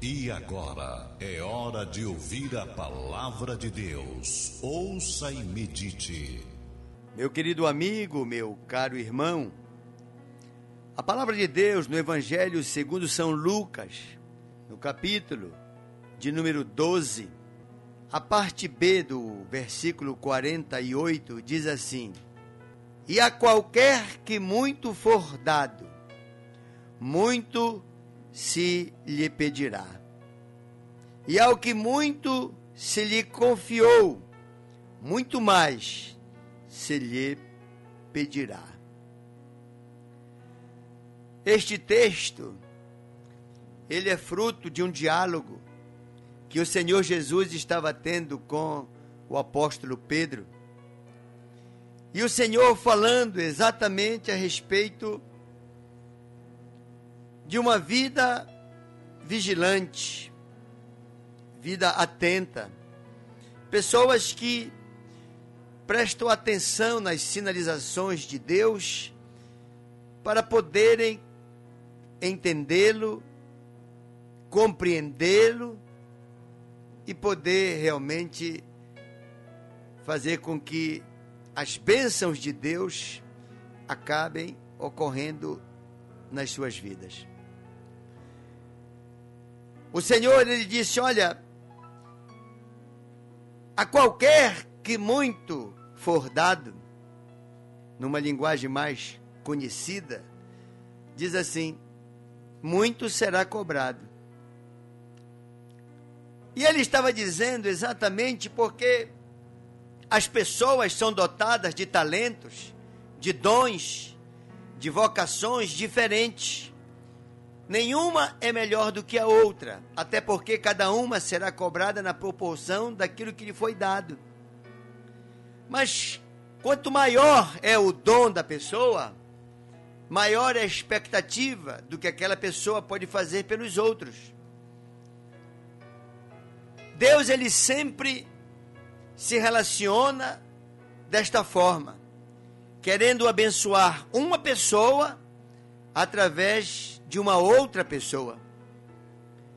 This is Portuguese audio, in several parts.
E agora é hora de ouvir a palavra de Deus. Ouça e medite. Meu querido amigo, meu caro irmão, a palavra de Deus no Evangelho segundo São Lucas, no capítulo de número 12, a parte B do versículo 48 diz assim: E a qualquer que muito for dado, muito se lhe pedirá. E ao que muito se lhe confiou, muito mais se lhe pedirá. Este texto ele é fruto de um diálogo que o Senhor Jesus estava tendo com o apóstolo Pedro. E o Senhor falando exatamente a respeito de uma vida vigilante, vida atenta, pessoas que prestam atenção nas sinalizações de Deus para poderem entendê-lo, compreendê-lo e poder realmente fazer com que as bênçãos de Deus acabem ocorrendo nas suas vidas. O Senhor ele disse: Olha, a qualquer que muito for dado, numa linguagem mais conhecida, diz assim: muito será cobrado. E ele estava dizendo exatamente porque as pessoas são dotadas de talentos, de dons, de vocações diferentes. Nenhuma é melhor do que a outra, até porque cada uma será cobrada na proporção daquilo que lhe foi dado. Mas quanto maior é o dom da pessoa, maior é a expectativa do que aquela pessoa pode fazer pelos outros. Deus ele sempre se relaciona desta forma, querendo abençoar uma pessoa através de uma outra pessoa.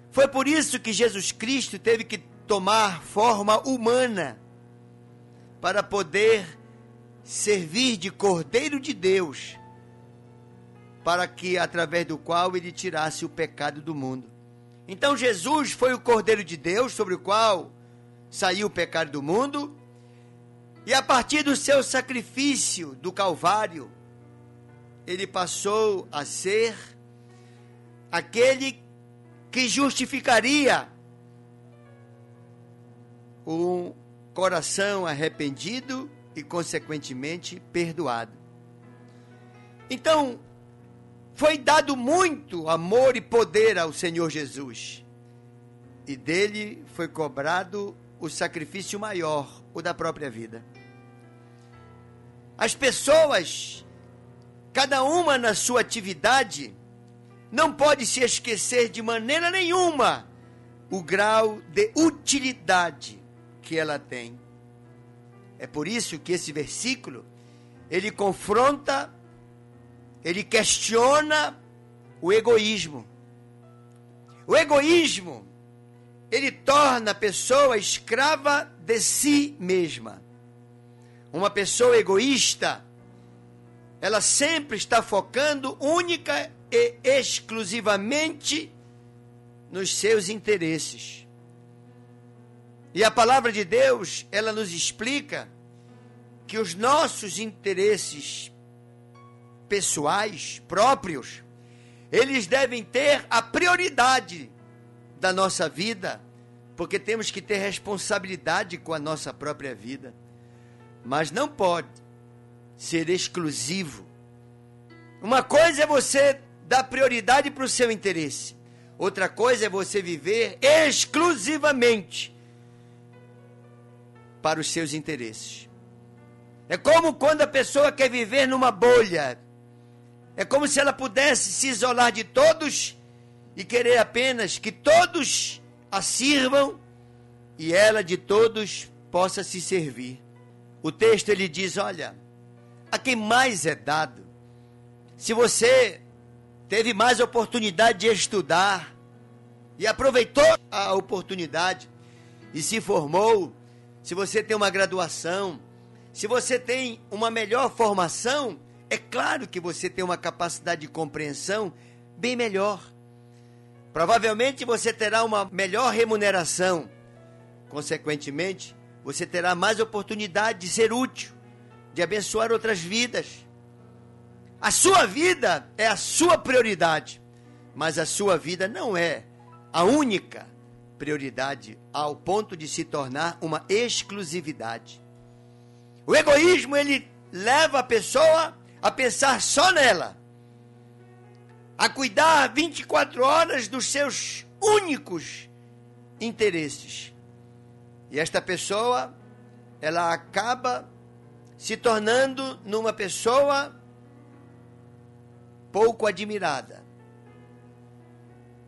Foi por isso que Jesus Cristo teve que tomar forma humana para poder servir de Cordeiro de Deus, para que através do qual ele tirasse o pecado do mundo. Então Jesus foi o Cordeiro de Deus sobre o qual saiu o pecado do mundo, e a partir do seu sacrifício do Calvário, ele passou a ser aquele que justificaria um coração arrependido e, consequentemente, perdoado. Então, foi dado muito amor e poder ao Senhor Jesus, e dele foi cobrado o sacrifício maior, o da própria vida. As pessoas, cada uma na sua atividade, não pode se esquecer de maneira nenhuma o grau de utilidade que ela tem. É por isso que esse versículo ele confronta, ele questiona o egoísmo. O egoísmo ele torna a pessoa escrava de si mesma. Uma pessoa egoísta, ela sempre está focando única e exclusivamente nos seus interesses. E a palavra de Deus, ela nos explica que os nossos interesses pessoais, próprios, eles devem ter a prioridade da nossa vida, porque temos que ter responsabilidade com a nossa própria vida. Mas não pode ser exclusivo. Uma coisa é você dá prioridade para o seu interesse. Outra coisa é você viver exclusivamente para os seus interesses. É como quando a pessoa quer viver numa bolha. É como se ela pudesse se isolar de todos e querer apenas que todos a sirvam e ela de todos possa se servir. O texto ele diz: olha, a quem mais é dado. Se você teve mais oportunidade de estudar e aproveitou a oportunidade e se formou, se você tem uma graduação, se você tem uma melhor formação, é claro que você tem uma capacidade de compreensão bem melhor. Provavelmente você terá uma melhor remuneração. Consequentemente, você terá mais oportunidade de ser útil, de abençoar outras vidas. A sua vida é a sua prioridade, mas a sua vida não é a única prioridade ao ponto de se tornar uma exclusividade. O egoísmo ele leva a pessoa a pensar só nela, a cuidar 24 horas dos seus únicos interesses. E esta pessoa, ela acaba se tornando numa pessoa pouco admirada.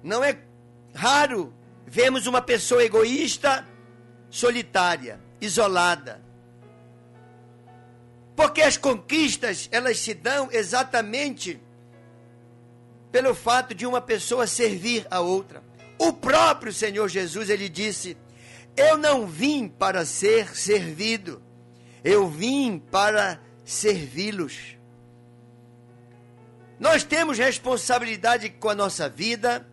Não é raro vemos uma pessoa egoísta, solitária, isolada. Porque as conquistas, elas se dão exatamente pelo fato de uma pessoa servir a outra. O próprio Senhor Jesus, ele disse: Eu não vim para ser servido, eu vim para servi-los. Nós temos responsabilidade com a nossa vida,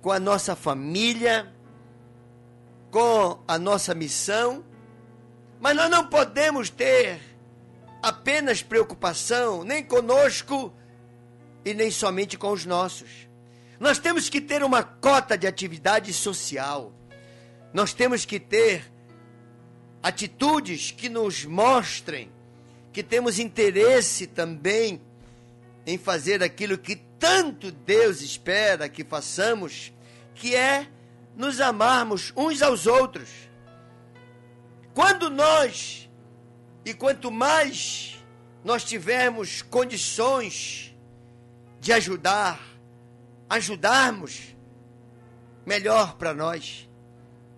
com a nossa família, com a nossa missão, mas nós não podemos ter apenas preocupação nem conosco e nem somente com os nossos. Nós temos que ter uma cota de atividade social. Nós temos que ter atitudes que nos mostrem que temos interesse também em fazer aquilo que tanto Deus espera que façamos, que é nos amarmos uns aos outros. Quando nós, e quanto mais nós tivermos condições de ajudar, ajudarmos, melhor para nós.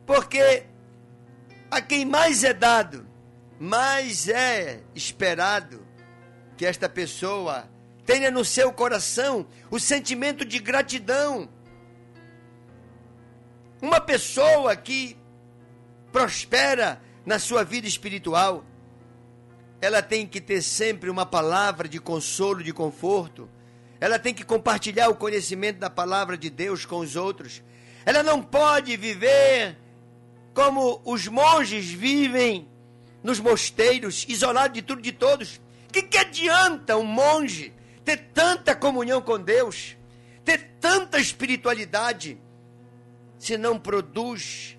Porque a quem mais é dado, mais é esperado que esta pessoa tenha no seu coração o sentimento de gratidão. Uma pessoa que prospera na sua vida espiritual, ela tem que ter sempre uma palavra de consolo, de conforto ela tem que compartilhar o conhecimento da palavra de Deus com os outros. Ela não pode viver como os monges vivem nos mosteiros, isolado de tudo e de todos. O que, que adianta um monge ter tanta comunhão com Deus, ter tanta espiritualidade, se não produz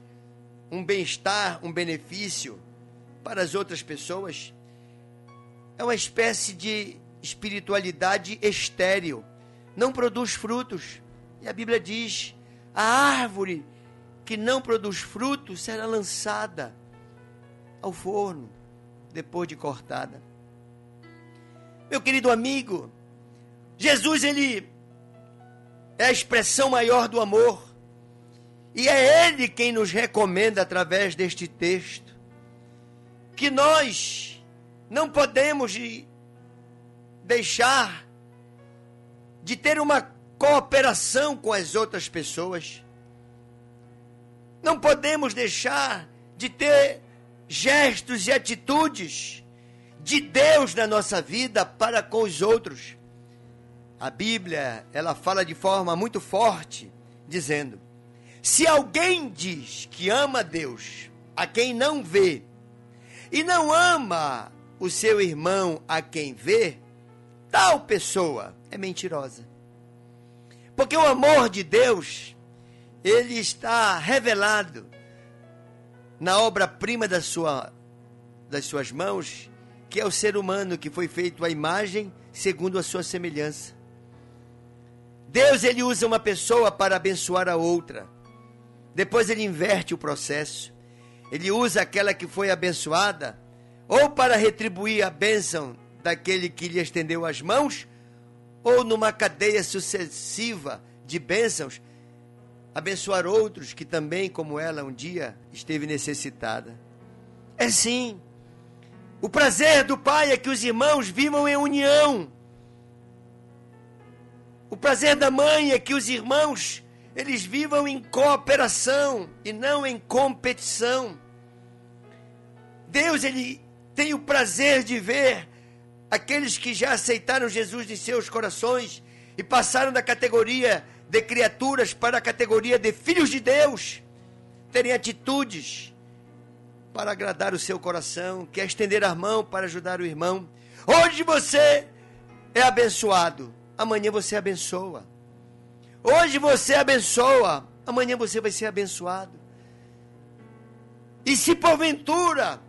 um bem-estar, um benefício para as outras pessoas? É uma espécie de espiritualidade estéril, não produz frutos. E a Bíblia diz: a árvore que não produz frutos será lançada ao forno depois de cortada. Meu querido amigo, Jesus ele é a expressão maior do amor. E é ele quem nos recomenda através deste texto que nós não podemos deixar de ter uma cooperação com as outras pessoas. Não podemos deixar de ter gestos e atitudes de Deus na nossa vida para com os outros. A Bíblia, ela fala de forma muito forte, dizendo: se alguém diz que ama Deus, a quem não vê, e não ama o seu irmão a quem vê, tal pessoa é mentirosa. Porque o amor de Deus, ele está revelado na obra-prima da sua, das suas mãos, que é o ser humano que foi feito à imagem segundo a sua semelhança. Deus ele usa uma pessoa para abençoar a outra. Depois ele inverte o processo. Ele usa aquela que foi abençoada ou para retribuir a bênção daquele que lhe estendeu as mãos, ou numa cadeia sucessiva de bênçãos, abençoar outros que também, como ela, um dia esteve necessitada. É sim. O prazer do Pai é que os irmãos vivam em união. O prazer da mãe é que os irmãos eles vivam em cooperação e não em competição. Deus ele tem o prazer de ver aqueles que já aceitaram Jesus em seus corações e passaram da categoria de criaturas para a categoria de filhos de Deus, terem atitudes para agradar o seu coração, quer estender a mão para ajudar o irmão. Hoje você é abençoado, amanhã você abençoa. Hoje você abençoa, amanhã você vai ser abençoado. E se porventura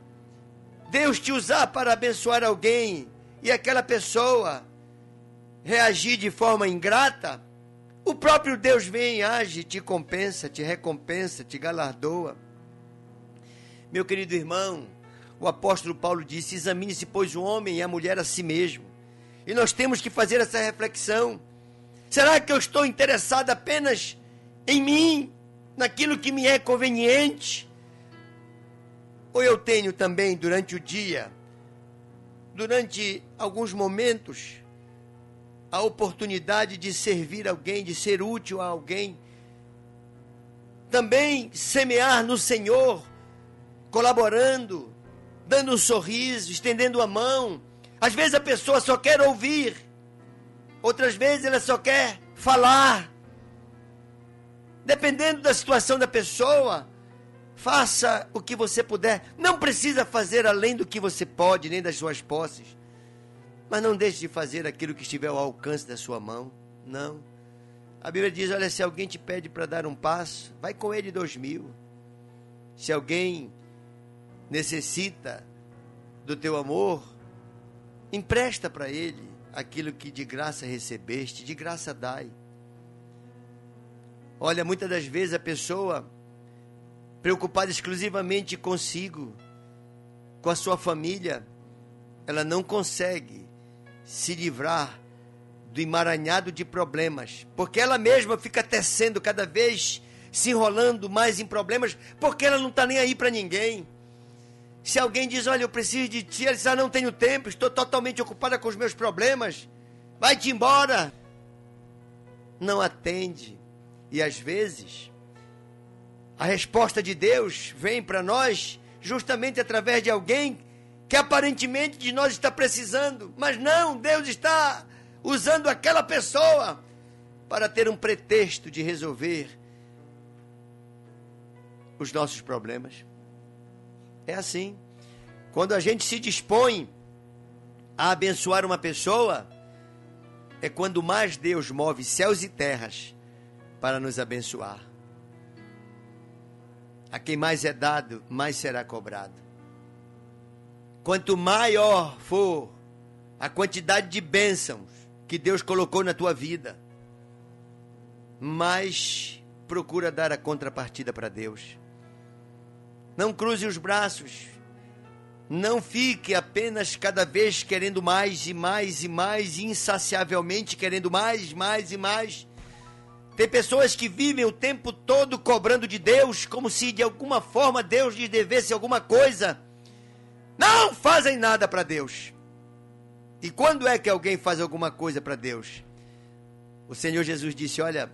Deus te usar para abençoar alguém e aquela pessoa reagir de forma ingrata, o próprio Deus vem, age, te compensa, te recompensa, te galardoa. Meu querido irmão, o apóstolo Paulo disse: examine-se, pois, o homem e a mulher a si mesmo. E nós temos que fazer essa reflexão. Será que eu estou interessado apenas em mim, naquilo que me é conveniente? Ou eu tenho também durante o dia, durante alguns momentos, a oportunidade de servir alguém, de ser útil a alguém? Também semear no Senhor colaborando, dando um sorriso, estendendo a mão. Às vezes a pessoa só quer ouvir, outras vezes ela só quer falar. Dependendo da situação da pessoa, faça o que você puder. Não precisa fazer além do que você pode, nem das suas posses. Mas não deixe de fazer aquilo que estiver ao alcance da sua mão. Não. A Bíblia diz: olha, se alguém te pede para dar um passo, vai com ele dois mil. Se alguém necessita do teu amor, empresta para ele aquilo que de graça recebeste, de graça dai. Olha, muitas das vezes a pessoa preocupada exclusivamente consigo, com a sua família, ela não consegue se livrar do emaranhado de problemas, porque ela mesma fica tecendo cada vez se enrolando mais em problemas, porque ela não está nem aí para ninguém. Se alguém diz, olha, eu preciso de ti, ela diz, ah, não tenho tempo, estou totalmente ocupada com os meus problemas, vai-te embora. Não atende. E às vezes, a resposta de Deus vem para nós justamente através de alguém que aparentemente de nós está precisando, mas não, Deus está usando aquela pessoa para ter um pretexto de resolver os nossos problemas. É assim. Quando a gente se dispõe a abençoar uma pessoa, é quando mais Deus move céus e terras para nos abençoar. A quem mais é dado, mais será cobrado. Quanto maior for a quantidade de bênçãos que Deus colocou na tua vida, mais procura dar a contrapartida para Deus. Não cruze os braços. Não fique apenas cada vez querendo mais e mais e mais, insaciavelmente querendo mais, mais e mais. Tem pessoas que vivem o tempo todo cobrando de Deus, como se de alguma forma Deus lhes devesse alguma coisa. Não fazem nada para Deus. E quando é que alguém faz alguma coisa para Deus? O Senhor Jesus disse: Olha,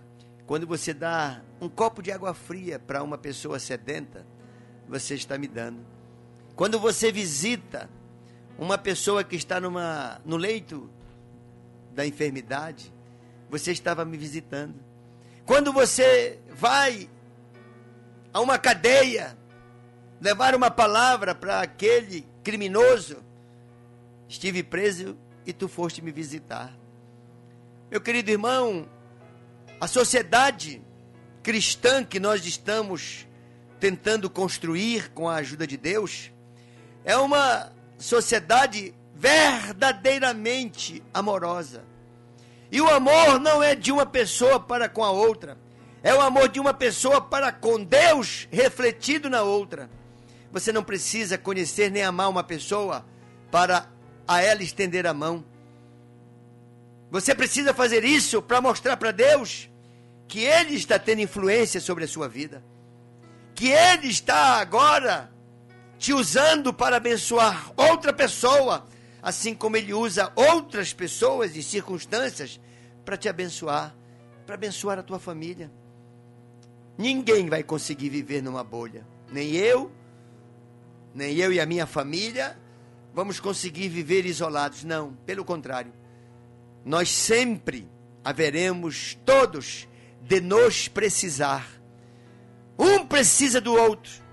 quando você dá um copo de água fria para uma pessoa sedenta, você está me dando. Quando você visita uma pessoa que está numa, no leito da enfermidade, você estava me visitando. Quando você vai a uma cadeia levar uma palavra para aquele criminoso, estive preso e tu foste me visitar. Meu querido irmão, a sociedade cristã que nós estamos tentando construir com a ajuda de Deus, é uma sociedade verdadeiramente amorosa. E o amor não é de uma pessoa para com a outra, é o amor de uma pessoa para com Deus refletido na outra. Você não precisa conhecer nem amar uma pessoa para a ela estender a mão. Você precisa fazer isso para mostrar para Deus que Ele está tendo influência sobre a sua vida que Ele está agora te usando para abençoar outra pessoa, assim como Ele usa outras pessoas e circunstâncias para te abençoar, para abençoar a tua família. Ninguém vai conseguir viver numa bolha. Nem eu, nem eu e a minha família vamos conseguir viver isolados. Não, pelo contrário. Nós sempre haveremos todos de nos precisar. Um precisa do outro.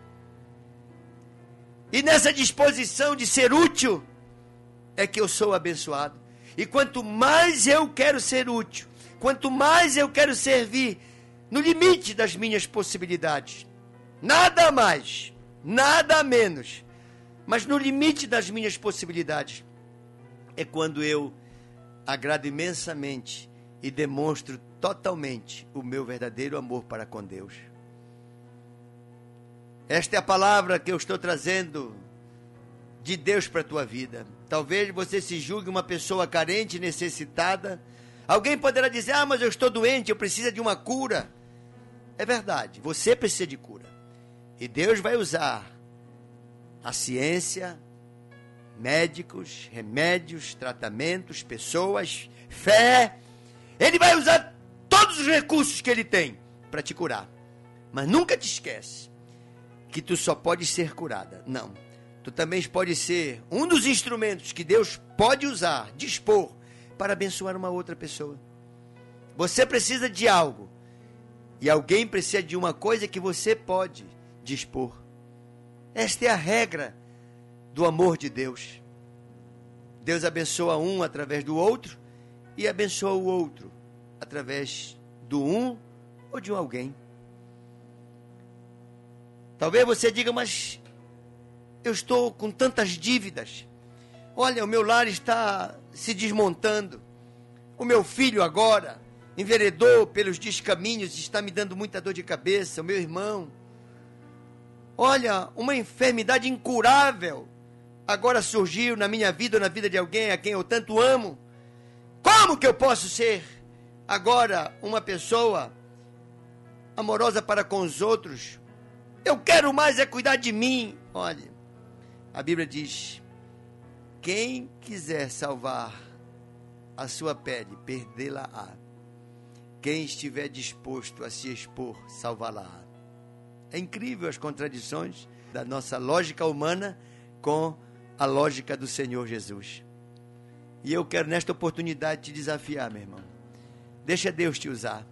E nessa disposição de ser útil é que eu sou abençoado. E quanto mais eu quero ser útil, quanto mais eu quero servir, no limite das minhas possibilidades, nada mais, nada menos, mas no limite das minhas possibilidades, é quando eu agrado imensamente e demonstro totalmente o meu verdadeiro amor para com Deus. Esta é a palavra que eu estou trazendo de Deus para a tua vida. Talvez você se julgue uma pessoa carente, necessitada. Alguém poderá dizer: Ah, mas eu estou doente, eu preciso de uma cura. É verdade, você precisa de cura. E Deus vai usar a ciência, médicos, remédios, tratamentos, pessoas, fé. Ele vai usar todos os recursos que ele tem para te curar. Mas nunca te esquece que tu só pode ser curada. Não tu também pode ser um dos instrumentos que Deus pode usar, dispor, para abençoar uma outra pessoa. Você precisa de algo, e alguém precisa de uma coisa que você pode dispor. Esta é a regra do amor de Deus. Deus abençoa um através do outro e abençoa o outro através do um ou de um alguém. Talvez você diga, mas eu estou com tantas dívidas. Olha, o meu lar está se desmontando. O meu filho agora enveredou pelos descaminhos está me dando muita dor de cabeça. O meu irmão. Olha, uma enfermidade incurável agora surgiu na minha vida ou na vida de alguém a quem eu tanto amo. Como que eu posso ser agora uma pessoa amorosa para com os outros? Eu quero mais é cuidar de mim. Olha, a Bíblia diz: quem quiser salvar a sua pele, perdê-la-á. Quem estiver disposto a se expor, salvá-la-á. É incrível as contradições da nossa lógica humana com a lógica do Senhor Jesus. E eu quero nesta oportunidade te desafiar, meu irmão. Deixa Deus te usar.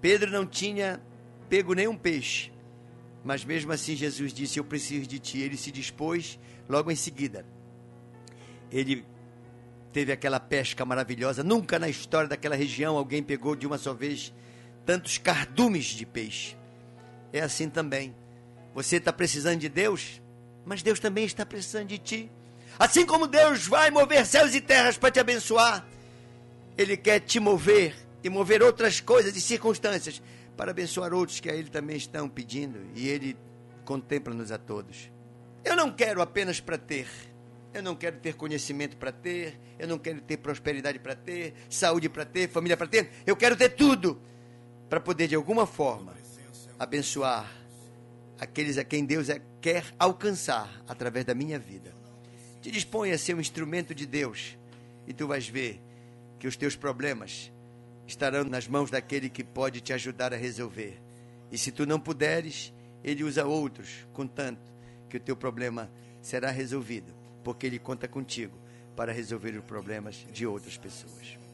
Pedro não tinha pego nenhum peixe, mas mesmo assim, Jesus disse: Eu preciso de ti. Ele se dispôs logo em seguida. Ele teve aquela pesca maravilhosa. Nunca na história daquela região alguém pegou de uma só vez tantos cardumes de peixe. É assim também. Você está precisando de Deus, mas Deus também está precisando de ti. Assim como Deus vai mover céus e terras para te abençoar, Ele quer te mover e mover outras coisas e circunstâncias para abençoar outros que a Ele também estão pedindo e Ele contempla-nos a todos. Eu não quero apenas para ter, eu não quero ter conhecimento para ter, eu não quero ter prosperidade para ter, saúde para ter, família para ter, eu quero ter tudo para poder de alguma forma abençoar aqueles a quem Deus quer alcançar através da minha vida. Te dispõe a ser um instrumento de Deus e tu vais ver que os teus problemas estarão nas mãos daquele que pode te ajudar a resolver. E se tu não puderes, ele usa outros, contanto que o teu problema será resolvido, porque ele conta contigo para resolver os problemas de outras pessoas.